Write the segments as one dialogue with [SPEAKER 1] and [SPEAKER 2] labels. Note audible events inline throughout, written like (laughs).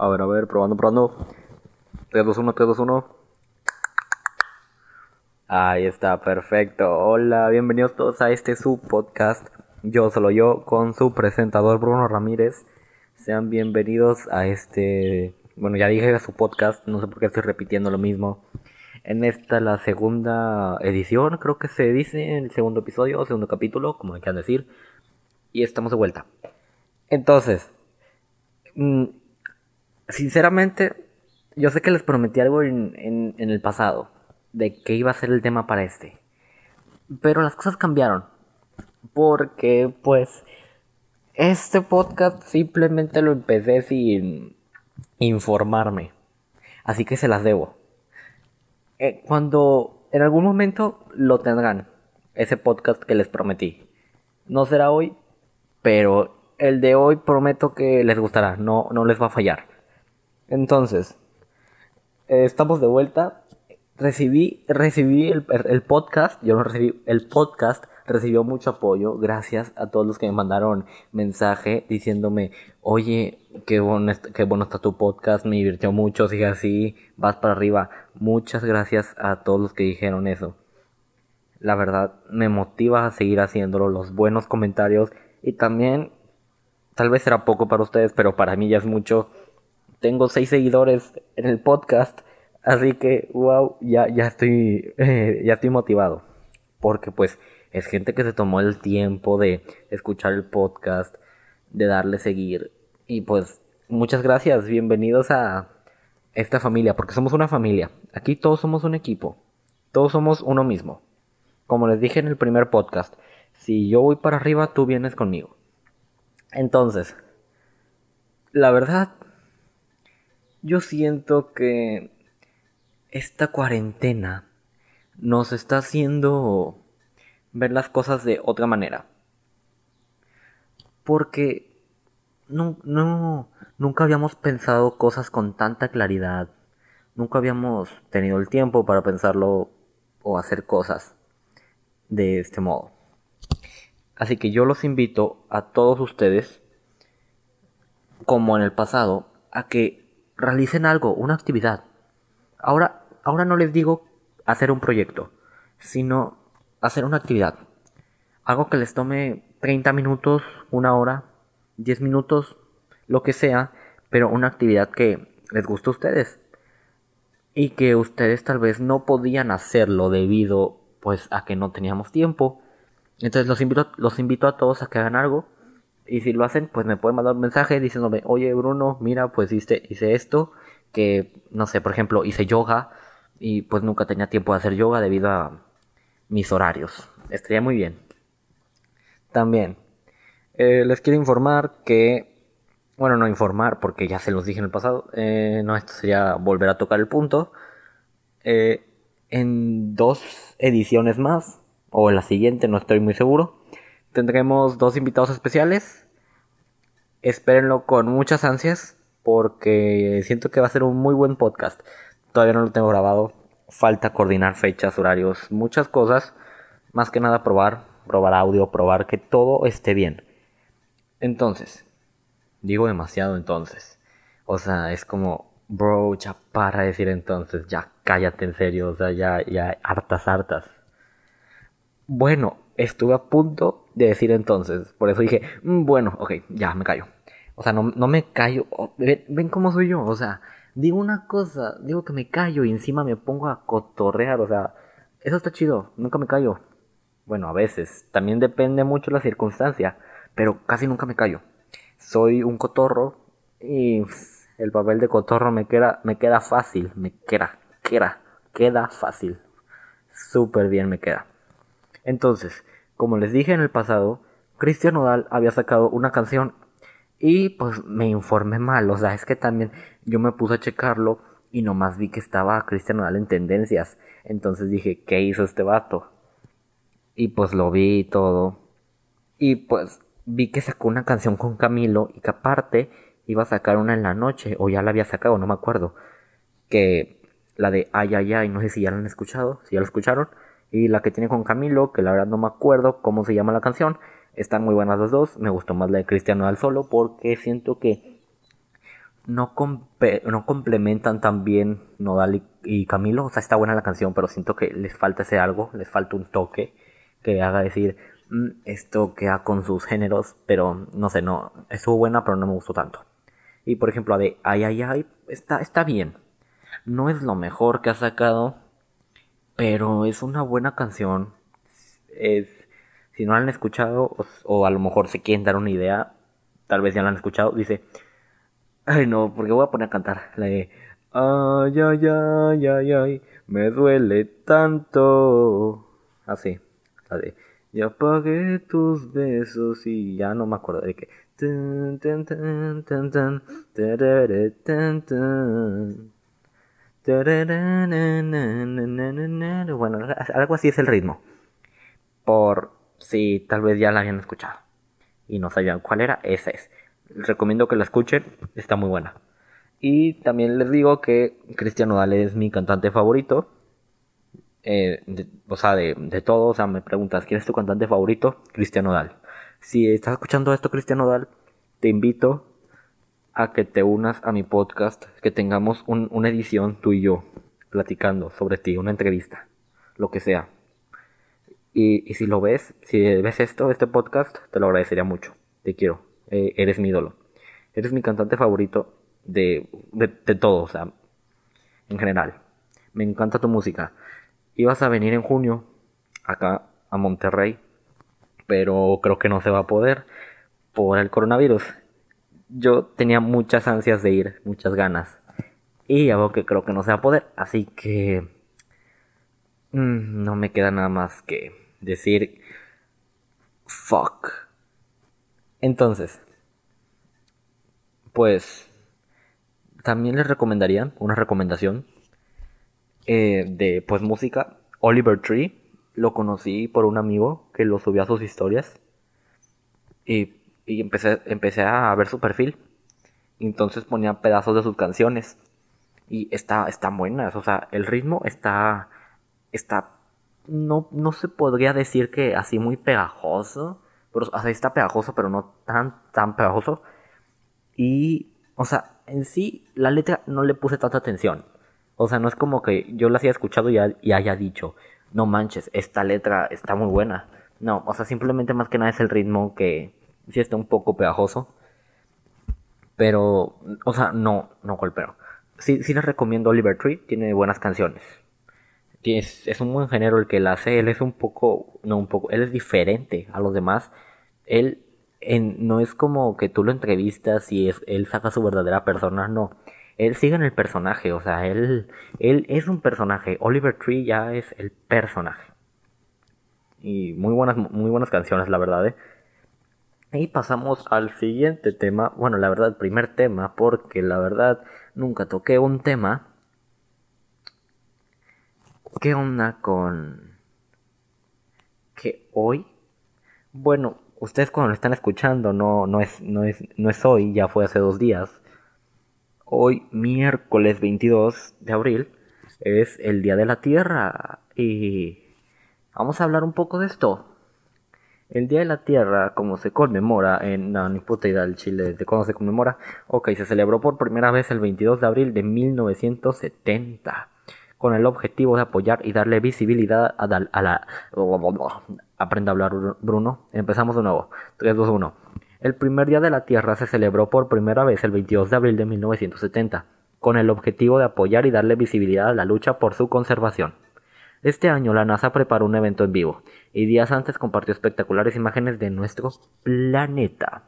[SPEAKER 1] A ver, a ver, probando, probando. 3, 2, 1, 3, 2, 1. Ahí está, perfecto. Hola, bienvenidos todos a este su podcast. Yo solo yo con su presentador Bruno Ramírez. Sean bienvenidos a este, bueno, ya dije a su podcast, no sé por qué estoy repitiendo lo mismo. En esta la segunda edición, creo que se dice, el segundo episodio segundo capítulo, como me quieran decir. Y estamos de vuelta. Entonces, mmm, Sinceramente, yo sé que les prometí algo en, en, el pasado, de que iba a ser el tema para este. Pero las cosas cambiaron. Porque, pues, este podcast simplemente lo empecé sin informarme. Así que se las debo. Eh, cuando en algún momento lo tendrán, ese podcast que les prometí. No será hoy, pero el de hoy prometo que les gustará, no, no les va a fallar. Entonces, eh, estamos de vuelta. Recibí, recibí el, el, podcast, yo no recibí, el podcast recibió mucho apoyo gracias a todos los que me mandaron mensaje diciéndome, oye, qué bueno, qué bueno está tu podcast, me divirtió mucho, sigue así, vas para arriba. Muchas gracias a todos los que dijeron eso. La verdad, me motiva a seguir haciéndolo, los buenos comentarios y también, tal vez será poco para ustedes, pero para mí ya es mucho tengo seis seguidores en el podcast. Así que, wow, ya, ya estoy, (laughs) eh, ya estoy motivado. Porque pues es gente que se tomó el tiempo de escuchar el podcast, de darle seguir. Y pues muchas gracias, bienvenidos a esta familia, porque somos una familia. Aquí todos somos un equipo. Todos somos uno mismo. Como les dije en el primer podcast, si yo voy para arriba, tú vienes conmigo. Entonces, la verdad, yo siento que esta cuarentena nos está haciendo ver las cosas de otra manera. Porque nunca habíamos pensado cosas con tanta claridad. Nunca habíamos tenido el tiempo para pensarlo o hacer cosas de este modo. Así que yo los invito a todos ustedes, como en el pasado, a que realicen algo, una actividad. Ahora, ahora no les digo hacer un proyecto, sino hacer una actividad. Algo que les tome 30 minutos, una hora, 10 minutos, lo que sea, pero una actividad que les guste a ustedes. Y que ustedes tal vez no podían hacerlo debido pues a que no teníamos tiempo. Entonces los invito, los invito a todos a que hagan algo y si lo hacen, pues me pueden mandar un mensaje diciéndome, oye Bruno, mira, pues hice, hice esto, que no sé, por ejemplo, hice yoga y pues nunca tenía tiempo de hacer yoga debido a mis horarios. Estaría muy bien. También, eh, les quiero informar que, bueno, no informar porque ya se los dije en el pasado, eh, no, esto sería volver a tocar el punto. Eh, en dos ediciones más, o en la siguiente, no estoy muy seguro tendremos dos invitados especiales. Espérenlo con muchas ansias porque siento que va a ser un muy buen podcast. Todavía no lo tengo grabado. Falta coordinar fechas, horarios, muchas cosas. Más que nada probar, probar audio, probar que todo esté bien. Entonces, digo demasiado entonces. O sea, es como, bro, ya para decir entonces, ya cállate en serio, o sea, ya, ya, hartas, hartas. Bueno, estuve a punto de decir entonces. Por eso dije, mm, bueno, ok, ya me callo. O sea, no, me callo. Ven, cómo soy yo. O sea, digo una cosa, digo que me callo y encima me pongo a cotorrear. O sea, eso está chido. Nunca me callo. Bueno, a veces. También depende mucho la circunstancia. Pero casi nunca me callo. Soy un cotorro y el papel de cotorro me queda, me queda fácil. Me queda, queda, queda fácil. Súper bien me queda. Entonces, como les dije en el pasado, Cristian Nodal había sacado una canción y pues me informé mal, o sea, es que también yo me puse a checarlo y nomás vi que estaba Cristian Nodal en tendencias. Entonces dije, ¿qué hizo este vato? Y pues lo vi y todo. Y pues vi que sacó una canción con Camilo y que aparte iba a sacar una en la noche, o ya la había sacado, no me acuerdo. Que la de Ay, ay, ay, no sé si ya la han escuchado, si ya la escucharon y la que tiene con Camilo, que la verdad no me acuerdo cómo se llama la canción. Están muy buenas las dos. Me gustó más la de Cristiano al solo porque siento que no, no complementan tan bien Nodal y, Camilo. O sea, está buena la canción, pero siento que les falta ese algo, les falta un toque que haga decir mm, esto queda con sus géneros, pero no sé, no, estuvo buena, pero no me gustó tanto. Y por ejemplo, la de Ay, ay, ay, está, está bien. No es lo mejor que ha sacado, pero es una buena canción. Es, si no la han escuchado, o, a lo mejor se quieren dar una idea, tal vez ya la han escuchado, dice Ay, no, porque voy a poner a cantar la de Ay, ay, ay, ay, ay, me duele tanto. Así, la de Ya pagué tus besos y ya no me acuerdo de qué. Bueno, algo así es el ritmo. Por si tal vez ya la habían escuchado y no sabían cuál era, esa es recomiendo que la escuchen, está muy buena. Y también les digo que Cristian Nodal es mi cantante favorito. Eh, o sea, de, de todo, o sea, me preguntas, ¿quién es tu cantante favorito? Cristian Nodal. Si estás escuchando esto, Cristian Nodal, te invito a que te unas a mi podcast, que tengamos una edición tú y yo, platicando sobre ti, una entrevista, lo que sea. Y, y si lo ves, si ves esto, este podcast, te lo agradecería mucho. Te quiero. Eh, eres mi ídolo. Eres mi cantante favorito de, de, todo, o sea, en general. Me encanta tu música. Ibas a venir en junio acá a Monterrey, pero creo que no se va a poder por el coronavirus. Yo tenía muchas ansias de ir, muchas ganas. Y algo que creo que no se va a poder, así que mm, no me queda nada más que decir fuck. Entonces, pues también les recomendaría una recomendación eh, de pues música. Oliver Tree, lo conocí por un amigo que lo subió a sus historias y, empecé, empecé a ver su perfil. Entonces ponía pedazos de sus canciones y está, están buenas, o sea, el ritmo está, está, no, no se podría decir que así muy pegajoso, pero, o sea, está pegajoso, pero no tan, tan pegajoso. Y, o sea, en sí, la letra no le puse tanta atención. O sea, no es como que yo la haya escuchado y, y haya dicho, no manches, esta letra está muy buena. No, o sea, simplemente más que nada es el ritmo que sí está un poco pegajoso. Pero, o sea, no, no golpeo. Sí, sí les recomiendo Oliver Tree, tiene buenas canciones. Es, un buen género el que la hace, él es un poco, no un poco, él es diferente a los demás él no es como que tú lo entrevistas y es, él saca su verdadera persona, no. Él sigue en el personaje, o sea, él, él es un personaje. Oliver Tree ya es el personaje. Y muy buenas, muy buenas canciones, la verdad. ¿eh? Y pasamos al siguiente tema. Bueno, la verdad, primer tema, porque la verdad nunca toqué un tema. ¿Qué onda con que hoy? Bueno, ustedes cuando lo están escuchando no, no, es, no, es, no es hoy, ya fue hace dos días. Hoy, miércoles 22 de abril, es el Día de la Tierra y vamos a hablar un poco de esto. El Día de la Tierra, como se conmemora en la ni puta del Chile de cuándo se conmemora, ok, se celebró por primera vez el 22 de abril de 1970 con el objetivo de apoyar y darle visibilidad a, la... Aprenda a hablar, Bruno. Empezamos de nuevo. 3, 2, 1. El primer día de la Tierra se celebró por primera vez el 22 de abril de 1970, con el objetivo de apoyar y darle visibilidad a la lucha por su conservación. Este año la NASA preparó un evento en vivo, y días antes compartió espectaculares imágenes de nuestro planeta.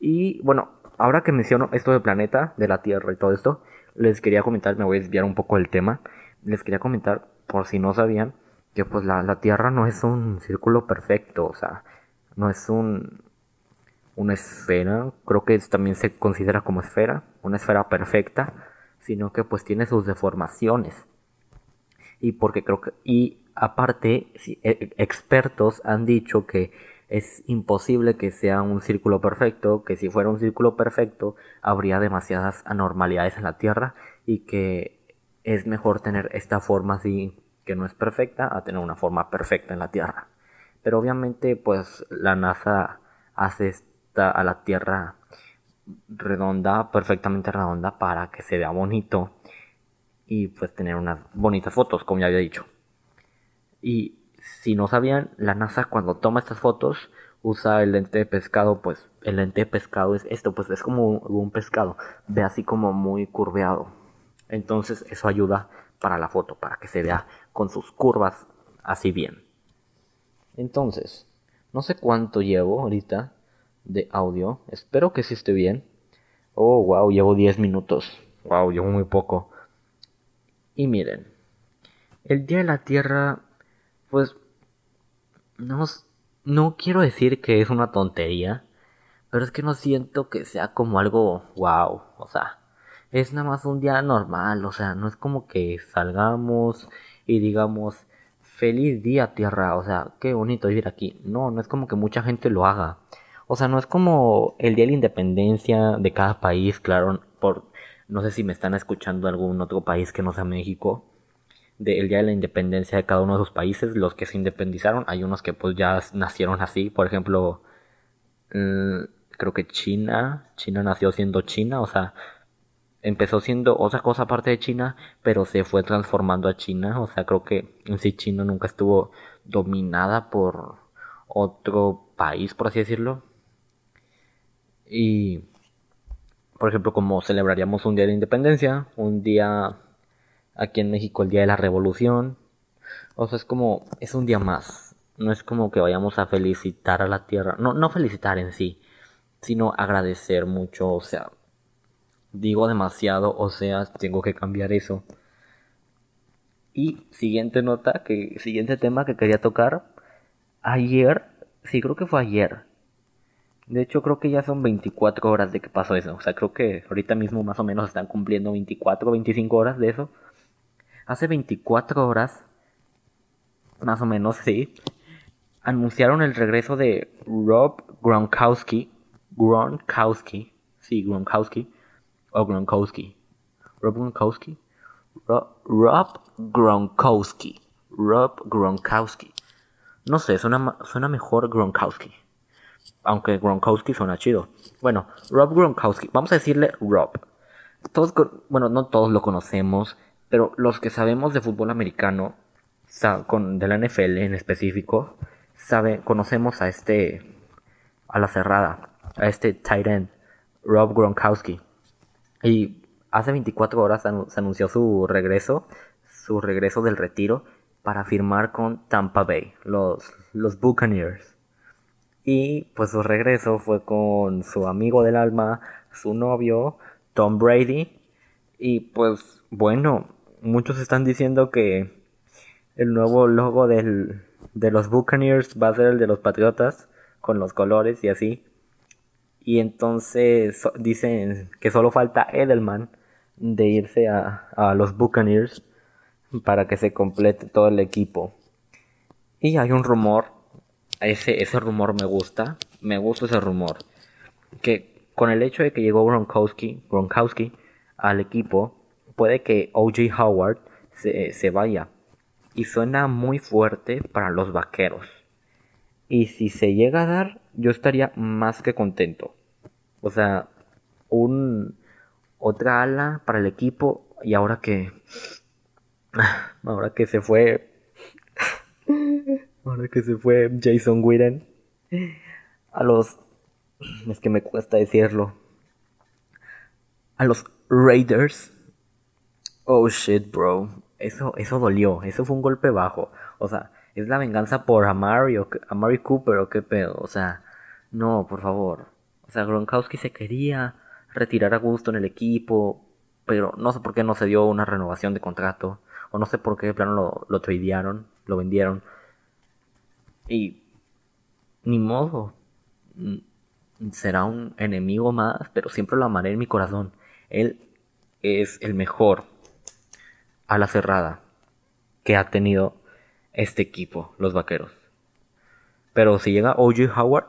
[SPEAKER 1] Y bueno, ahora que menciono esto del planeta, de la Tierra y todo esto, les quería comentar, me voy a desviar un poco del tema, les quería comentar, por si no sabían, que pues la, la Tierra no es un círculo perfecto, o sea, no es un una esfera, creo que también se considera como esfera, una esfera perfecta, sino que pues tiene sus deformaciones. Y porque creo que y aparte e, expertos han dicho que es imposible que sea un círculo perfecto, que si fuera un círculo perfecto habría demasiadas anormalidades en la Tierra y que es mejor tener esta forma así que no es perfecta a tener una forma perfecta en la Tierra. Pero obviamente pues la NASA hace a la Tierra redonda, perfectamente redonda para que se vea bonito y pues tener unas bonitas fotos, como ya había dicho. Y si no sabían, la NASA cuando toma estas fotos usa el lente de pescado, pues el lente de pescado es esto, pues es como un pescado, ve así como muy curveado. Entonces eso ayuda para la foto, para que se vea con sus curvas así bien. Entonces, no sé cuánto llevo ahorita de audio, espero que sí esté bien. Oh, wow, llevo 10 minutos. Wow, llevo muy poco. Y miren, el Día de la Tierra, pues, no, no quiero decir que es una tontería, pero es que no siento que sea como algo wow, o sea, es nada más un día normal, o sea, no es como que salgamos y digamos, feliz día Tierra, o sea, qué bonito vivir aquí. No, no es como que mucha gente lo haga. O sea, no es como el día de la independencia de cada país, claro, por no sé si me están escuchando algún otro país que no sea México, del día de la independencia de cada uno de sus países, los que se independizaron, hay unos que pues ya nacieron así, por ejemplo, mm, creo que China, China nació siendo China, o sea, empezó siendo otra cosa aparte de China, pero se fue transformando a China, o sea, creo que en sí China nunca estuvo dominada por otro país, por así decirlo. Y por ejemplo, como celebraríamos un día de independencia, un día aquí en México el día de la revolución. O sea, es como, es un día más. No es como que vayamos a felicitar a la tierra. No, no felicitar en sí, sino agradecer mucho. O sea, digo demasiado, o sea, tengo que cambiar eso. Y siguiente nota, que siguiente tema que quería tocar. Ayer, sí, creo que fue ayer de hecho, creo que ya son 24 horas de que pasó eso. O sea, creo que ahorita mismo más o menos están cumpliendo 24 o 25 horas de eso. Hace 24 horas, más o menos, sí, anunciaron el regreso de Rob Gronkowski. Gronkowski. Sí, Gronkowski. O Gronkowski. Rob Gronkowski. Rob Gronkowski. Rob Gronkowski. No sé, suena, suena mejor Gronkowski aunque Gronkowski suena chido. Bueno, Rob Gronkowski, vamos a decirle Rob. Todos, bueno, no todos lo conocemos, pero los que sabemos de fútbol americano, con, de la NFL en específico, sabe, conocemos a este, a la cerrada, a este tight end, Rob Gronkowski. Y hace 24 horas se anunció su regreso, su regreso del retiro para firmar con Tampa Bay, los, los Buccaneers. Y pues su regreso fue con su amigo del alma, su novio, Tom Brady. Y pues bueno, muchos están diciendo que el nuevo logo del, de los Buccaneers va a ser el de los Patriotas, con los colores y así. Y entonces dicen que solo falta Edelman de irse a, a los Buccaneers para que se complete todo el equipo. Y hay un rumor ese, ese rumor me gusta. Me gusta ese rumor. Que con el hecho de que llegó Gronkowski, Gronkowski al equipo, puede que OJ Howard se, se vaya. Y suena muy fuerte para los vaqueros. Y si se llega a dar, yo estaría más que contento. O sea, un otra ala para el equipo y ahora que (sighs) ahora que se fue Ahora que se fue Jason Witten. A los. Es que me cuesta decirlo. A los Raiders. Oh shit, bro. Eso, eso dolió. Eso fue un golpe bajo. O sea, es la venganza por Amari, o Amari Cooper o qué pedo. O sea, no, por favor. O sea, Gronkowski se quería retirar a gusto en el equipo. Pero no sé por qué no se dio una renovación de contrato. O no sé por qué de plano lo, lo tradearon, lo vendieron. Y ni modo. Mm, será un enemigo más, pero siempre lo amaré en mi corazón. Él es el mejor a la cerrada que ha tenido este equipo, los vaqueros. Pero si llega OJ Howard,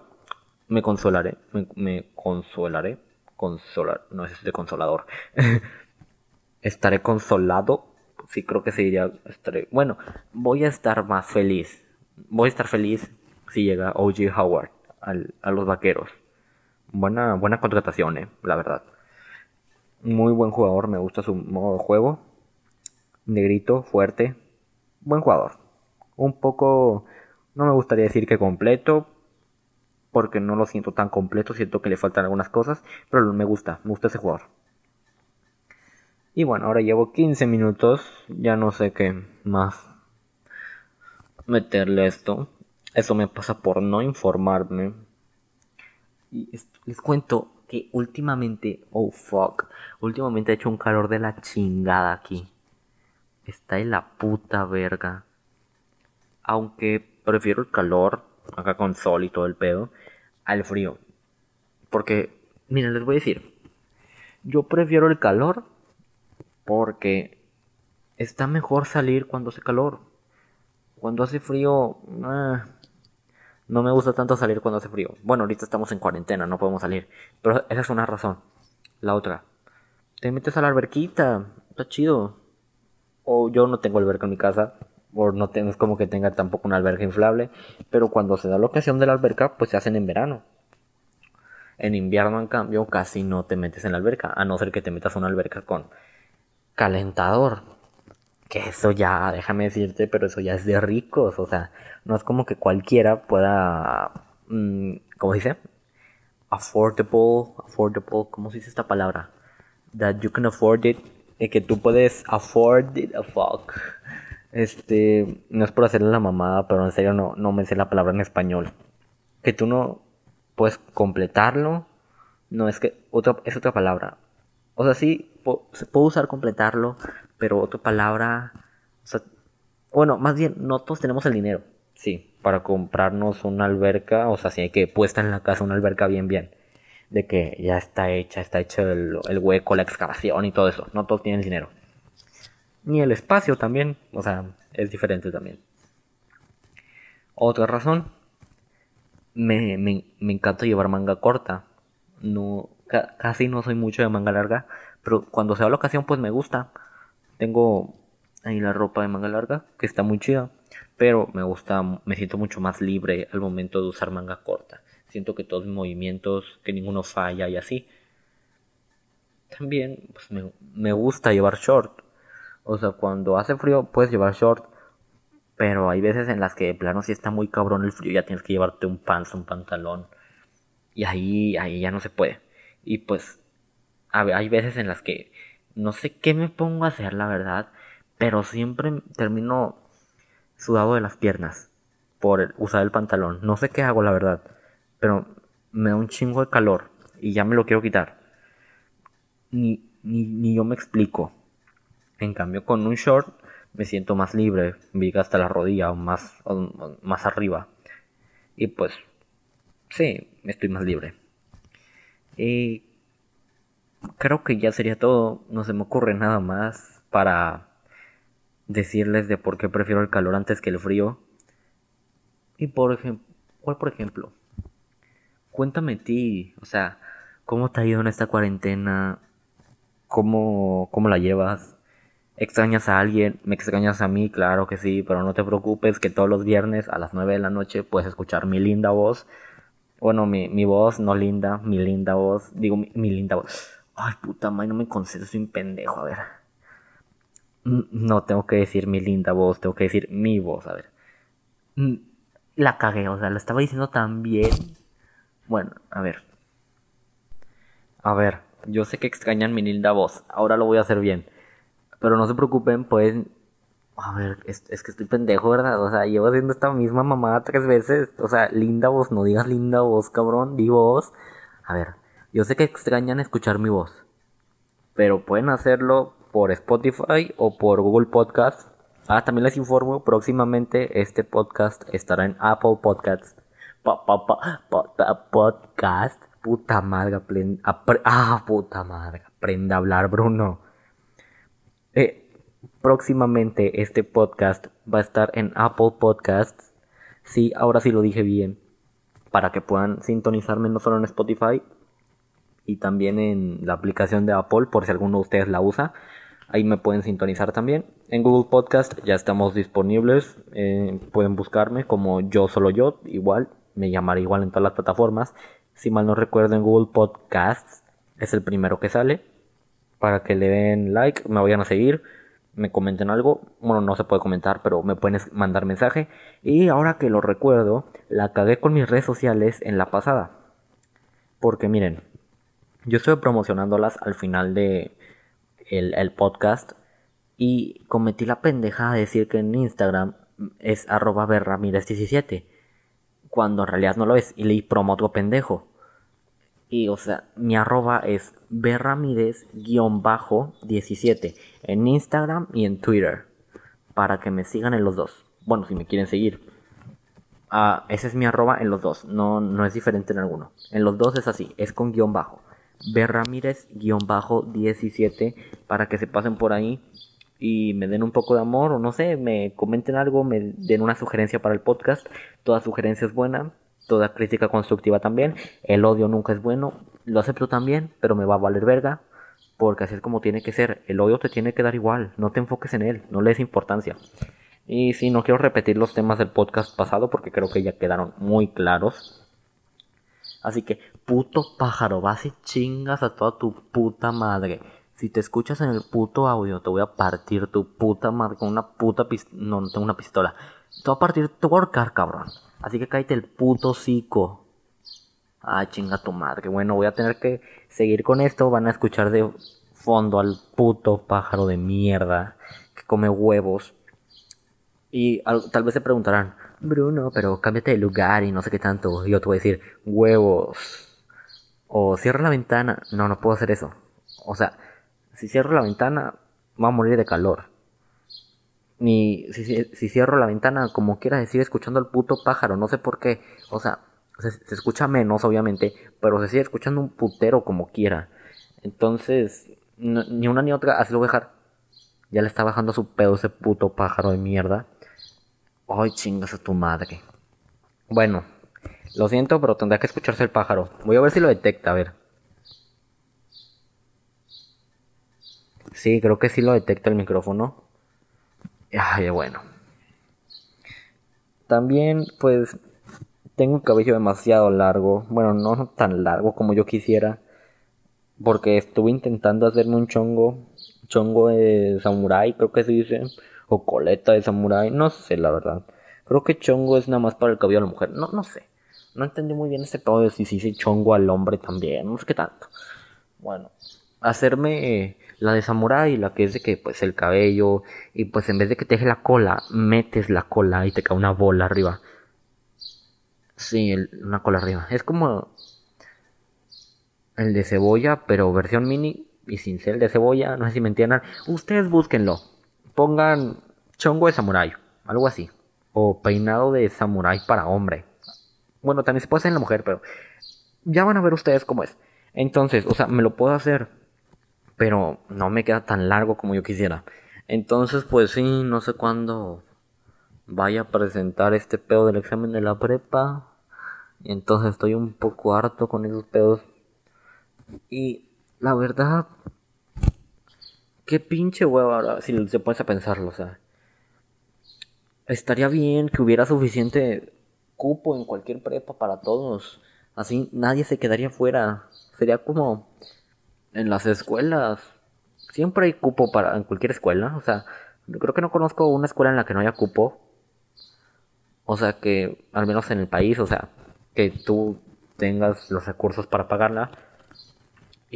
[SPEAKER 1] me consolaré. Me, consolaré. Consolar. No es de consolador. (laughs) estaré consolado. Sí, creo que se diría. Estaré, bueno, voy a estar más feliz voy a estar feliz si llega OJ Howard a los vaqueros. buena, buena contratación, eh, la verdad. Muy buen jugador, me gusta su modo de juego. Negrito, fuerte, buen jugador. Un poco, no me gustaría decir que completo, porque no lo siento tan completo, siento que le faltan algunas cosas, pero me gusta, me gusta ese jugador. Y bueno, ahora llevo 15 minutos, ya no sé qué más meterle esto. Eso me pasa por no informarme. Y les cuento que últimamente, oh fuck, últimamente ha hecho un calor de la chingada aquí. Está en la puta verga. Aunque prefiero el calor, acá con sol y todo el pedo, al frío. Porque, miren, les voy a decir, yo prefiero el calor porque está mejor salir cuando hace calor. Cuando hace frío, ah, no me gusta tanto salir cuando hace frío. Bueno, ahorita estamos en cuarentena, no podemos salir. Pero esa es una razón. La otra, te metes a la alberquita, está chido. O yo no tengo alberca en mi casa, o no tengo, es como que tenga tampoco una alberca inflable. Pero cuando se da la ocasión de la alberca, pues se hacen en verano. En invierno, en cambio, casi no te metes en la alberca, a no ser que te metas a una alberca con calentador. Que eso ya, déjame decirte, pero eso ya es de ricos. O sea, no es como que cualquiera pueda, mm, ¿cómo dice? Affordable, affordable, ¿cómo se dice esta palabra? That you can afford it, que tú puedes afford it a fuck. Este, no es por hacerle la mamada, pero en serio no, no me sé la palabra en español. Que tú no puedes completarlo. No, es que otra, es otra palabra. O sea, sí, se puede usar completarlo, pero otra palabra, bueno, más bien, no todos tenemos el dinero, sí, para comprarnos una alberca, o sea, si hay que puesta en la casa una alberca bien, bien, de que ya está hecha, está hecho el, el hueco, la excavación y todo eso, no todos tienen dinero. Ni el espacio también, o sea, es diferente también. Otra razón, me, me, me encanta llevar manga corta. No, casi no soy mucho de manga larga, pero cuando se da la ocasión, pues me gusta. Tengo ahí la ropa de manga larga, que está muy chida. Pero me gusta, me siento mucho más libre al momento de usar manga corta. Siento que todos mis movimientos, que ninguno falla y así. También pues me, me gusta llevar short. O sea, cuando hace frío puedes llevar short. Pero hay veces en las que de plano si está muy cabrón el frío ya tienes que llevarte un pants, un pantalón. Y ahí, ahí ya no se puede. Y pues hay veces en las que no sé qué me pongo a hacer, la verdad, pero siempre termino sudado de las piernas por usar el pantalón. No sé qué hago, la verdad, pero me da un chingo de calor y ya me lo quiero quitar. Ni, ni, yo me explico. En cambio, con un short me siento más libre, viga hasta la rodilla o más, más arriba. Y pues, sí, estoy más libre. Creo que ya sería todo. No se me ocurre nada más para decirles de por qué prefiero el calor antes que el frío. Y por ejemplo, ¿cuál por ejemplo? Cuéntame ti, o sea, ¿cómo te ha ido en esta cuarentena? ¿Cómo, cómo la llevas? ¿Extrañas a alguien? ¿Me extrañas a mí? Claro que sí, pero no te preocupes que todos los viernes a las 9 de la noche puedes escuchar mi linda voz. Bueno, mi, mi voz, no linda, mi linda voz. Digo, mi, mi linda voz Ay, puta madre, no me concentro, soy un pendejo, a ver. No, tengo que decir mi linda voz, tengo que decir mi voz, a ver. La cagué, o sea, la estaba diciendo tan bien. Bueno, a ver. A ver, yo sé que extrañan mi linda voz, ahora lo voy a hacer bien. Pero no se preocupen, pues... A ver, es, que estoy pendejo, ¿verdad? O sea, llevo haciendo esta misma mamada tres veces. O sea, linda voz, no digas linda voz, cabrón, di voz. A ver, yo sé que extrañan escuchar mi voz, pero pueden hacerlo por Spotify o por Google Podcast. Ah, también les informo, próximamente este podcast estará en Apple Podcasts. podcast. Puta madre, ah, puta madre, aprenda a hablar, Bruno. Eh, próximamente este podcast va a estar en Apple Podcasts. Sí, ahora sí lo dije bien. Para que puedan sintonizarme no solo en Spotify, y también en la aplicación de Apple por si alguno de ustedes la usa. Ahí me pueden sintonizar también. En Google Podcast ya estamos disponibles. Eh, pueden buscarme como yo solo yo. Igual, me llamaré igual en todas las plataformas. si mal no recuerdo en Google Podcasts, es el primero que sale. Para que le den like, me vayan a seguir, me comenten algo. Bueno, no se puede comentar, pero me pueden mandar mensaje. Y ahora que lo recuerdo, la cagué con mis redes sociales en la pasada. Porque miren, yo estoy promocionándolas al final de el, podcast. Y cometí la pendeja de decir que en Instagram es arroba 17 Cuando en realidad no lo es. Y leí promo otro pendejo. Y o sea, mi arroba es berramírez-17 en Instagram y en Twitter. Para que me sigan en los dos. Bueno, si me quieren seguir. Ah, ese es mi arroba en los dos. No, no es diferente en alguno. En los dos es así. Es con guion bajo. Berramírez-17 para que se pasen por ahí y me den un poco de amor o no sé, me comenten algo, me den una sugerencia para el podcast. Toda sugerencia es buena toda crítica constructiva también. El odio nunca es bueno, lo acepto también, pero me va a valer verga, porque así es como tiene que ser. El odio te tiene que dar igual, no te enfoques en él, no le des importancia. Y si no quiero repetir los temas del podcast pasado porque creo que ya quedaron muy claros. Así que, puto pájaro, vas y chingas a toda tu puta madre. Si te escuchas en el puto audio, te voy a partir tu puta madre con una puta pistola. No, no tengo una pistola. Te voy a partir tu workar, cabrón. Así que cállate el puto cico. Ah, chinga tu madre. Bueno, voy a tener que seguir con esto. Van a escuchar de fondo al puto pájaro de mierda que come huevos. Y tal vez se preguntarán, Bruno, pero cámbiate de lugar y no sé qué tanto. Yo te voy a decir, huevos. O cierra la ventana. No, no puedo hacer eso. O sea, si cierro la ventana, va a morir de calor ni si, cierro la ventana como quiera se sigue escuchando el puto pájaro, no sé por qué, o sea, se, escucha menos obviamente, pero se sigue escuchando un putero como quiera. Entonces, ni una ni otra, así lo voy a dejar. Ya le está bajando su pedo ese puto pájaro de mierda. Ay, chingas a tu madre. Bueno, lo siento, pero tendrá que escucharse el pájaro. Voy a ver si lo detecta, a ver. Sí, creo que sí lo detecta el micrófono. Ay, bueno. También, pues, tengo un cabello demasiado largo. Bueno, no tan largo como yo quisiera. Porque estuve intentando hacerme un chongo. Chongo de samurai, creo que se dice. O coleta de samurai. No sé, la verdad. Creo que chongo es nada más para el cabello de la mujer. No, no sé. No entendí muy bien ese pedo de si se dice chongo al hombre también. No sé qué tanto. Bueno, hacerme la de samurai, la que es de que pues el cabello y pues en vez de que te deje la cola, metes la cola y te cae una bola arriba. Sí, una cola arriba. Es como el de cebolla, pero versión mini y sin ser de cebolla, no sé si me entiendan. Ustedes búsquenlo. Pongan chongo de samurai, algo así. O peinado de samurai para hombre. Bueno, también se puede hacer en la mujer, pero ya van a ver ustedes cómo es. Entonces, o sea, me lo puedo hacer pero no me queda tan largo como yo quisiera. Entonces, pues sí, no sé cuándo vaya a presentar este pedo del examen de la prepa. Y entonces estoy un poco harto con esos pedos. Y la verdad, qué pinche huevo ahora, si se puede a pensarlo, o sea. Estaría bien que hubiera suficiente cupo en cualquier prepa para todos. Así nadie se quedaría fuera. Sería como en las escuelas siempre hay cupo para en cualquier escuela, o sea, creo que no conozco una escuela en la que no haya cupo. O sea, que al menos en el país, o sea, que tú tengas los recursos para pagarla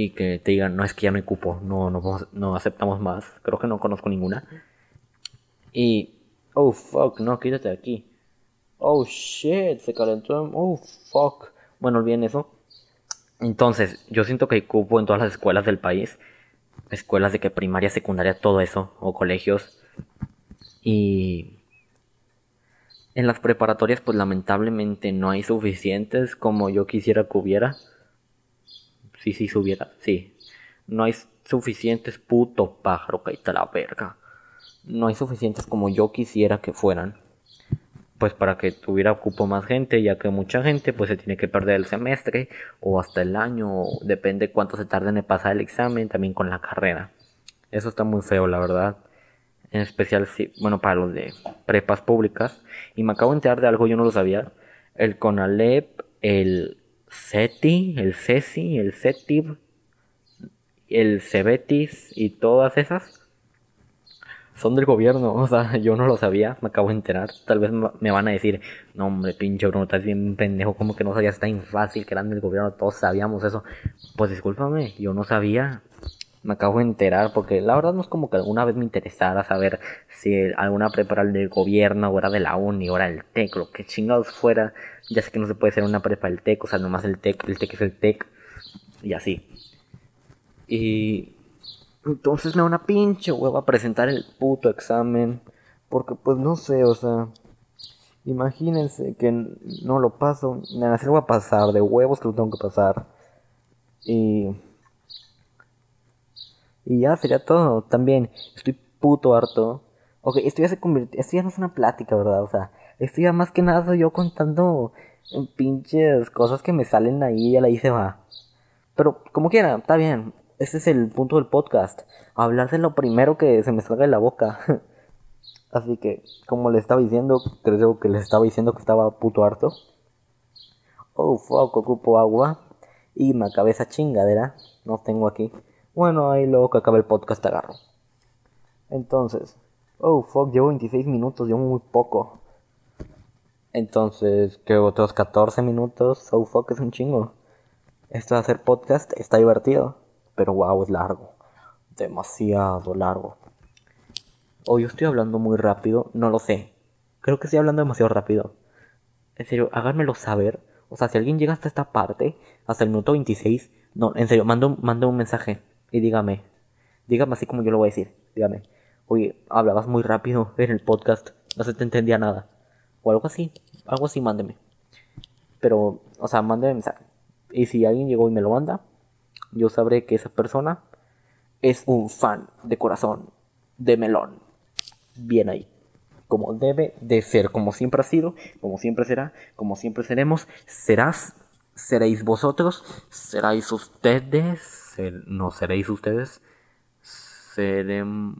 [SPEAKER 1] y que te digan, no es que ya no hay cupo, no, no, no aceptamos más. Creo que no conozco ninguna. Y, oh fuck, no, quítate de aquí. Oh shit, se calentó. Oh fuck. Bueno, olviden eso. Entonces, yo siento que hay cupo en todas las escuelas del país. Escuelas de que primaria, secundaria, todo eso. O colegios. Y... En las preparatorias, pues lamentablemente no hay suficientes como yo quisiera que hubiera. Sí, sí, hubiera. Sí. No hay suficientes, puto pájaro, que la verga. No hay suficientes como yo quisiera que fueran pues para que tuviera cupo más gente, ya que mucha gente pues se tiene que perder el semestre o hasta el año, depende cuánto se tarde en pasar el examen, también con la carrera. Eso está muy feo, la verdad. En especial, si, bueno, para los de prepas públicas. Y me acabo de enterar de algo, yo no lo sabía. El CONALEP, el CETI, el CESI, el CETIB, el CEBETIS y todas esas son del gobierno. (laughs) O sea, yo no lo sabía, me acabo de enterar. Tal vez me van a decir, no hombre, pinche Bruno, estás bien pendejo, como que no sabías tan fácil que eran del gobierno, todos sabíamos eso. Pues discúlpame, yo no sabía. Me acabo de enterar porque la verdad no es como que alguna vez me interesara saber si alguna prepa del gobierno o era de la uni o era del TEC, lo que chingados fuera. Ya sé que no se puede ser una prepa del TEC, o sea, nomás el TEC, el TEC es el TEC y así. Y entonces me da una pinche hueva presentar el puto examen. Porque pues no sé, o sea. Imagínense que no lo paso. Nada, se lo voy a pasar. De huevos que lo tengo que pasar. Y. Y ya sería todo. También estoy puto harto. Ok, esto ya se convirtió. Esto ya no es una plática, ¿verdad? O sea, esto ya más que nada soy yo contando pinches cosas que me salen ahí y a la se va. Pero como quiera, está bien. Ese es el punto del podcast. Hablar de lo primero que se me salga de la boca. (laughs) Así que, como le estaba diciendo, creo que les estaba diciendo que estaba puto harto. Oh, fuck, ocupo agua. Y me acabé esa chingadera. No tengo aquí. Bueno, ahí luego que acabe el podcast agarro. Entonces, oh, fuck, llevo 26 minutos, llevo muy poco. Entonces, que otros 14 minutos. Oh, fuck, es un chingo. Esto de hacer podcast está divertido. Pero wow, es largo. Demasiado largo. O yo estoy hablando muy rápido, no lo sé. Creo que estoy hablando demasiado rápido. En serio, háganmelo saber. O sea, si alguien llega hasta esta parte, hasta el minuto 26, no, en serio, mando, mando un mensaje y dígame. Dígame así como yo lo voy a decir. Dígame. Oye, hablabas muy rápido (laughs) en el podcast, no se te entendía nada. O algo así, algo así, mándeme. Pero, o sea, mándeme mensaje. Y si alguien llegó y me lo manda, yo sabré que esa persona es un fan de corazón de melón. Bien ahí. Como debe de ser, como siempre ha sido, como siempre será, como siempre seremos, serás, seréis vosotros, seráis ustedes, no seréis ustedes, seremos,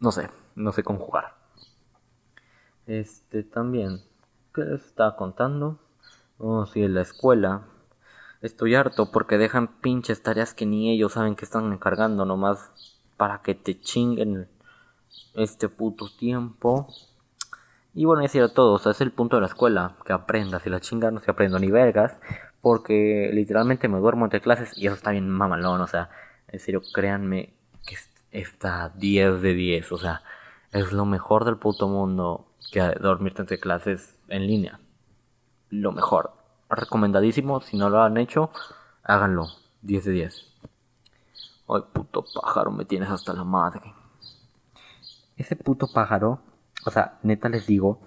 [SPEAKER 1] no sé, no sé conjugar. Este también, ¿qué les está contando? Oh, sí, en la escuela Estoy harto porque dejan pinches tareas que ni ellos saben que están encargando nomás para que te chinguen este puto tiempo. Y bueno, decir a todos, es el punto de la escuela, que aprendas y la chinga no se aprendo ni vergas, porque literalmente me duermo entre clases y eso está bien mamalón, o sea, en serio, créanme que está 10 de 10, o sea, es lo mejor del puto mundo que dormirte entre clases en línea. Lo mejor recomendadísimo. Si no lo han hecho, háganlo. 10 de 10. Ay, puto pájaro, me tienes hasta la madre. Ese puto pájaro, o sea, neta les digo,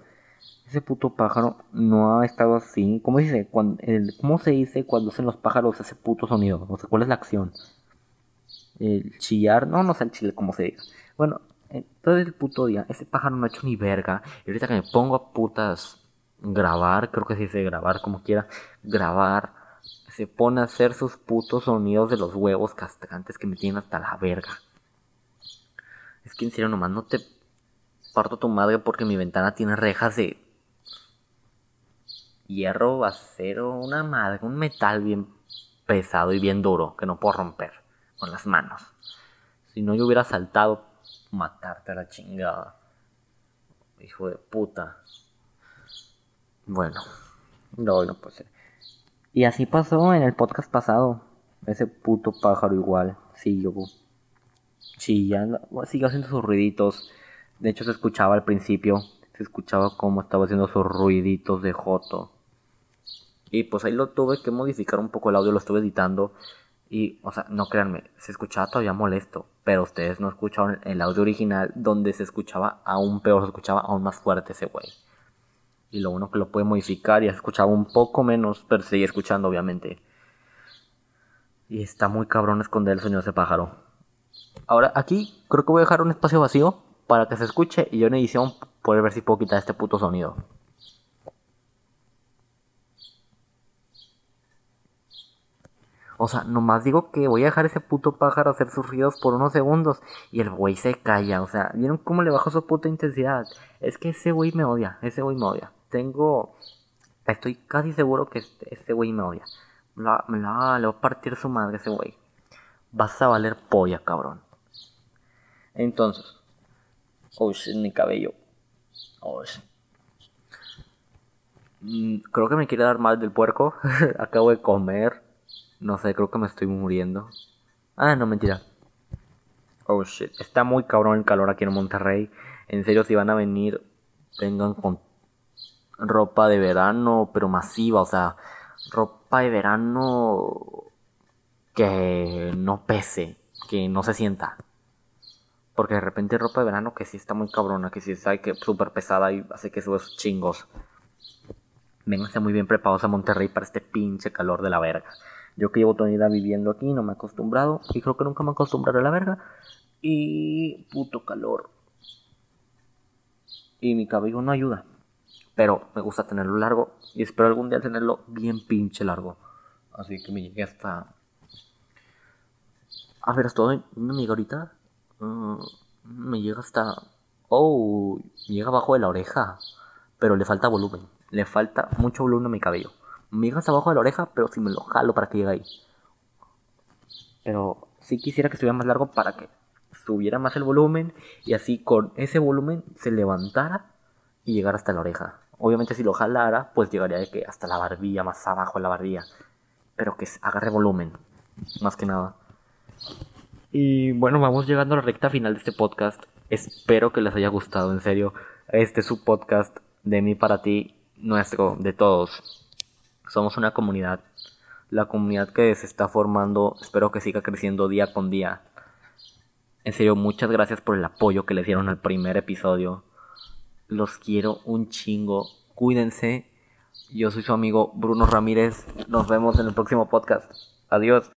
[SPEAKER 1] ese puto pájaro no ha estado así. ¿Cómo, dice? ¿Cómo se dice cuando hacen los pájaros ese puto sonido? O sea, ¿cuál es la acción? El chillar, no, no sé el chile, cómo se diga. Bueno, todo el puto día, ese pájaro no ha hecho ni verga. Y ahorita que me pongo a putas grabar, creo que se dice grabar como quiera, grabar, se pone a hacer sus putos sonidos de los huevos castrantes que me tienen hasta la verga. Es que en serio nomás no te parto tu madre porque mi ventana tiene rejas de hierro, acero, una madre, un metal bien pesado y bien duro que no puedo romper con las manos. Si no yo hubiera saltado, matarte a la chingada. Hijo de puta. Bueno, no, no puede ser. Y así pasó en el podcast pasado. Ese puto pájaro igual siguió chillando, siguió haciendo sus ruiditos. De hecho se escuchaba al principio, se escuchaba cómo estaba haciendo sus ruiditos de joto. Y pues ahí lo tuve que modificar un poco el audio, lo estuve editando. Y, o sea, no créanme, se escuchaba todavía molesto. Pero ustedes no escucharon el audio original donde se escuchaba aún peor, se escuchaba aún más fuerte ese güey. Y lo bueno que lo puede modificar y escuchaba un poco menos, pero sigue escuchando obviamente. Y está muy cabrón esconder el sonido de ese pájaro. Ahora aquí creo que voy a dejar un espacio vacío para que se escuche y yo en edición poder ver si puedo quitar este puto sonido. O sea, nomás digo que voy a dejar ese puto pájaro hacer sus ruidos por unos segundos y el güey se calla. O sea, ¿vieron cómo le bajo su puta intensidad? Es que ese güey me odia, ese güey me odia tengo Estoy casi seguro que este, güey me odia. La, la- le va a partir su madre ese güey. Vas a valer polla, cabrón. Entonces. Oh shit, mi cabello. Oh Creo que me quiere dar mal del puerco. (laughs) Acabo de comer. No sé, creo que me estoy muriendo. Ah, no, mentira. Oh shit. Está muy cabrón el calor aquí en Monterrey. En serio, si van a venir, vengan con ropa de verano, pero masiva. O sea, ropa de verano que no pese, que no se sienta. Porque de repente ropa de verano que sí está muy cabrona, que sí está que súper pesada y hace que subes chingos. Vénganse muy bien preparados a Monterrey para este pinche calor de la verga. Yo que llevo toda mi vida viviendo aquí, no me he acostumbrado. Y creo que nunca me acostumbraré a la verga. Y puto calor. Y mi cabello no ayuda. Pero me gusta tenerlo largo. Y espero algún día tenerlo bien pinche largo. Así que me llegué hasta... A ver, estoy una amiga ahorita. mm, me llega hasta... Oh, me llega abajo de la oreja. Pero le falta volumen. Le falta mucho volumen a mi cabello. Hasta abajo de la oreja, pero si me lo jalo para que llegue ahí. Pero sí quisiera que estuviera más largo para que subiera más el volumen y así con ese volumen se levantara y llegara hasta la oreja. Obviamente si lo jalara, pues llegaría de que hasta la barbilla, más abajo de la barbilla. Pero que agarre volumen, más que nada. Y bueno, vamos llegando a la recta final de este podcast. Espero que les haya gustado, en serio. Este es su podcast de mí para ti, nuestro, de todos. Somos una comunidad. La comunidad que se está formando, espero que siga creciendo día con día. En serio, muchas gracias por el apoyo que le dieron al primer episodio. Los quiero un chingo. Cuídense. Yo soy su amigo Bruno Ramírez. Nos vemos en el próximo podcast. Adiós.